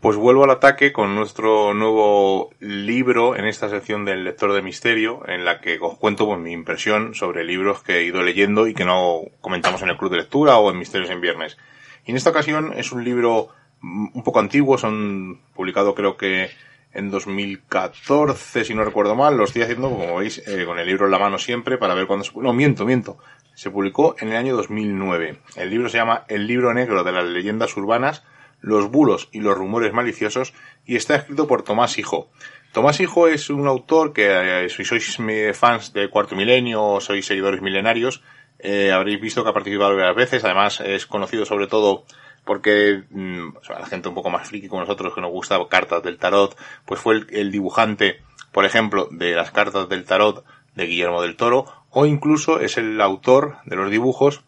Pues vuelvo al ataque con nuestro nuevo libro en esta sección del lector de misterio, en la que os cuento pues, mi impresión sobre libros que he ido leyendo y que no comentamos en el club de lectura o en Misterios en Viernes. Y en esta ocasión es un libro un poco antiguo, son publicado creo que en 2014, si no recuerdo mal, lo estoy haciendo, como veis, eh, con el libro en la mano siempre para ver cuándo se... No, miento, miento. Se publicó en el año 2009. El libro se llama El libro negro de las leyendas urbanas, los bulos y los rumores maliciosos y está escrito por Tomás Hijo. Tomás Hijo es un autor que, eh, si sois fans de Cuarto Milenio o sois seguidores milenarios, eh, habréis visto que ha participado varias veces. Además, es conocido sobre todo porque mm, la gente un poco más friki como nosotros que nos gusta cartas del tarot, pues fue el, dibujante, por ejemplo, de las cartas del tarot de Guillermo del Toro, o incluso es el autor de los dibujos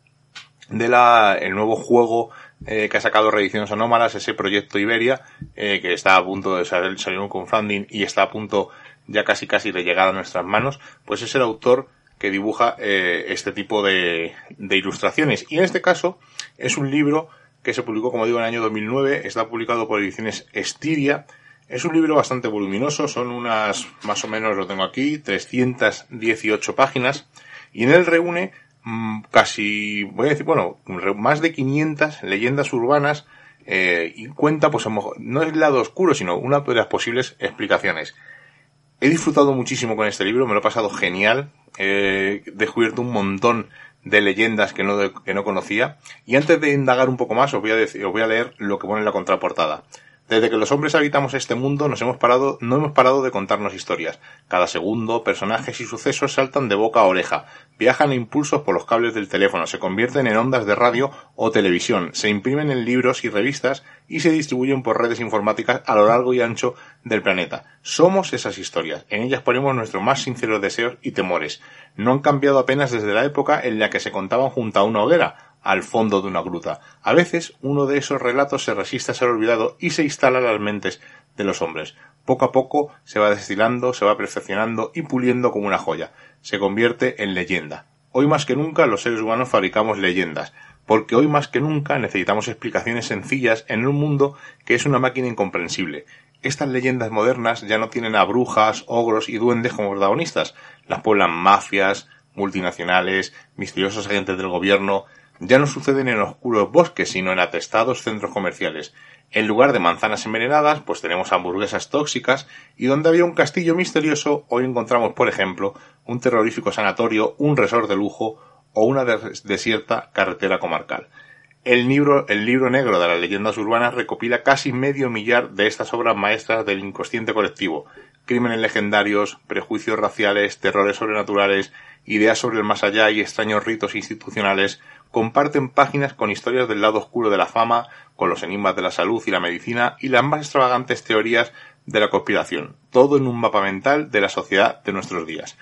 de la, el nuevo juego eh, que ha sacado Reediciones Anómalas, ese proyecto Iberia, eh, que está a punto de salir, salir con funding y está a punto ya casi casi de llegar a nuestras manos, pues es el autor que dibuja eh, este tipo de, de ilustraciones. Y en este caso es un libro que se publicó, como digo, en el año 2009, está publicado por ediciones Estiria. Es un libro bastante voluminoso, son unas, más o menos lo tengo aquí, 318 páginas, y en él reúne casi, voy a decir, bueno, más de 500 leyendas urbanas, eh, y cuenta, pues, no es el lado oscuro, sino una de las posibles explicaciones. He disfrutado muchísimo con este libro, me lo he pasado genial, he descubierto un montón de leyendas que no, que no conocía. Y antes de indagar un poco más, os voy a decir, os voy a leer lo que pone en la contraportada. Desde que los hombres habitamos este mundo nos hemos parado, no hemos parado de contarnos historias. Cada segundo, personajes y sucesos saltan de boca a oreja, viajan a impulsos por los cables del teléfono, se convierten en ondas de radio o televisión, se imprimen en libros y revistas y se distribuyen por redes informáticas a lo largo y ancho del planeta. Somos esas historias. En ellas ponemos nuestros más sinceros deseos y temores. No han cambiado apenas desde la época en la que se contaban junto a una hoguera, al fondo de una gruta. A veces uno de esos relatos se resiste a ser olvidado y se instala en las mentes de los hombres. Poco a poco se va destilando, se va perfeccionando y puliendo como una joya. Se convierte en leyenda. Hoy más que nunca los seres humanos fabricamos leyendas, porque hoy más que nunca necesitamos explicaciones sencillas en un mundo que es una máquina incomprensible. Estas leyendas modernas ya no tienen a brujas, ogros y duendes como protagonistas. Las pueblan mafias, multinacionales, misteriosos agentes del gobierno, ya no suceden en oscuros bosques, sino en atestados centros comerciales. En lugar de manzanas envenenadas, pues tenemos hamburguesas tóxicas, y donde había un castillo misterioso, hoy encontramos, por ejemplo, un terrorífico sanatorio, un resort de lujo o una desierta carretera comarcal. El libro, el libro negro de las leyendas urbanas recopila casi medio millar de estas obras maestras del inconsciente colectivo, crímenes legendarios, prejuicios raciales, terrores sobrenaturales, ideas sobre el más allá y extraños ritos institucionales, comparten páginas con historias del lado oscuro de la fama, con los enigmas de la salud y la medicina y las más extravagantes teorías de la conspiración, todo en un mapa mental de la sociedad de nuestros días.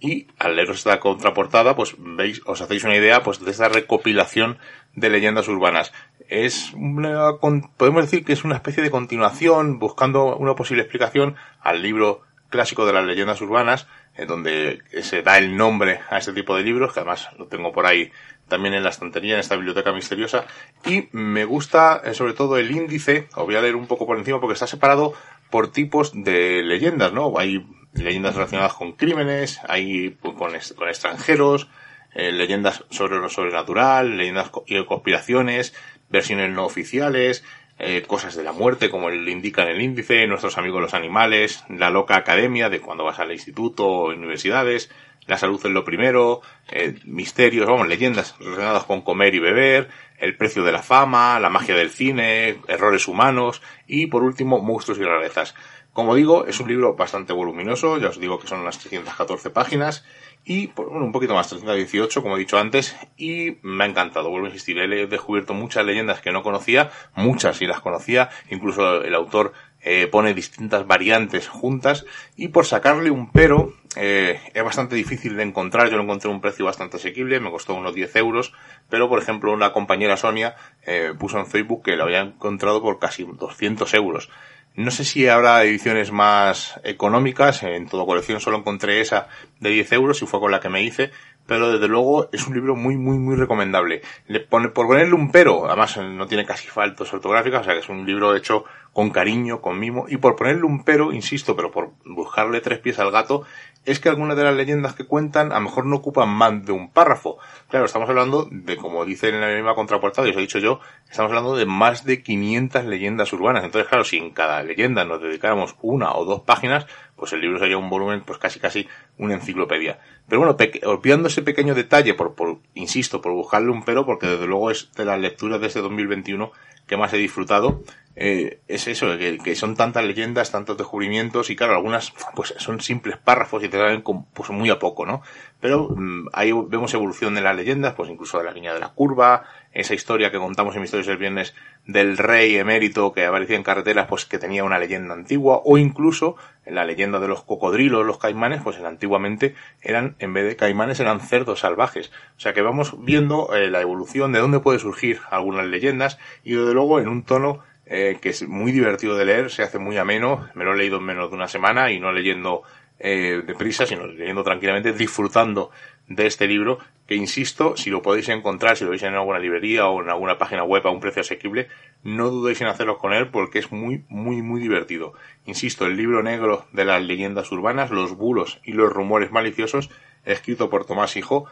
Y al leeros esta contraportada, pues veis, os hacéis una idea pues de esta recopilación de leyendas urbanas. Es una, podemos decir que es una especie de continuación, buscando una posible explicación al libro clásico de las leyendas urbanas, en donde se da el nombre a este tipo de libros, que además lo tengo por ahí también en la estantería, en esta biblioteca misteriosa. Y me gusta eh, sobre todo el índice, os voy a leer un poco por encima porque está separado por tipos de leyendas, ¿no? Hay leyendas relacionadas con crímenes, hay pues, con, extranjeros, eh, leyendas sobre lo sobrenatural, leyendas y conspiraciones, versiones no oficiales, eh, cosas de la muerte, como le indica en el índice, nuestros amigos los animales, la loca academia de cuando vas al instituto o universidades, la salud es lo primero, eh, misterios, vamos, leyendas relacionadas con comer y beber, el precio de la fama, la magia del cine, errores humanos y por último monstruos y rarezas. Como digo, es un libro bastante voluminoso, ya os digo que son unas 314 páginas y bueno, un poquito más, 318 como he dicho antes y me ha encantado, vuelvo a insistir, he descubierto muchas leyendas que no conocía, muchas sí las conocía, incluso el autor eh, pone distintas variantes juntas y por sacarle un pero eh, es bastante difícil de encontrar. Yo lo encontré a un precio bastante asequible, me costó unos 10 euros, pero por ejemplo una compañera Sonia eh, puso en Facebook que lo había encontrado por casi 200 euros. No sé si habrá ediciones más económicas, en toda colección solo encontré esa de 10 euros y fue con la que me hice, pero desde luego es un libro muy, muy, muy recomendable. Le pone, por ponerle un pero, además no tiene casi faltos ortográficas, o sea que es un libro hecho con cariño, con mimo, y por ponerle un pero, insisto, pero por buscarle tres pies al gato, es que algunas de las leyendas que cuentan a lo mejor no ocupan más de un párrafo. Claro, estamos hablando de, como dice en la misma contraportada, y os he dicho yo, estamos hablando de más de 500 leyendas urbanas. Entonces, claro, si en cada leyenda nos dedicáramos una o dos páginas, pues el libro sería un volumen, pues casi casi una enciclopedia. Pero bueno, olvidando ese pequeño detalle, por, por, insisto, por buscarle un pero, porque desde luego es de las lecturas de este 2021 que más he disfrutado, eh, es eso, que, son tantas leyendas, tantos descubrimientos, y claro, algunas pues son simples párrafos y te dan pues muy a poco, ¿no? Pero mm, ahí vemos evolución de las leyendas, pues incluso de la línea de la curva, esa historia que contamos en Misterios del Viernes del rey emérito que aparecía en carreteras, pues que tenía una leyenda antigua, o incluso en la leyenda de los cocodrilos, los caimanes, pues antiguamente eran, en vez de caimanes, eran cerdos salvajes. O sea que vamos viendo eh, la evolución de dónde puede surgir algunas leyendas, y desde luego en un tono eh, que es muy divertido de leer, se hace muy ameno, me lo he leído en menos de una semana y no leyendo eh, deprisa, sino leyendo tranquilamente, disfrutando de este libro, que insisto, si lo podéis encontrar, si lo veis en alguna librería o en alguna página web a un precio asequible, no dudéis en hacerlo con él porque es muy, muy, muy divertido. Insisto, el libro negro de las leyendas urbanas, los bulos y los rumores maliciosos, escrito por Tomás Hijo,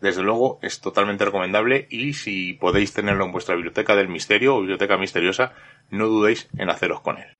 desde luego es totalmente recomendable y si podéis tenerlo en vuestra biblioteca del misterio o biblioteca misteriosa, no dudéis en haceros con él.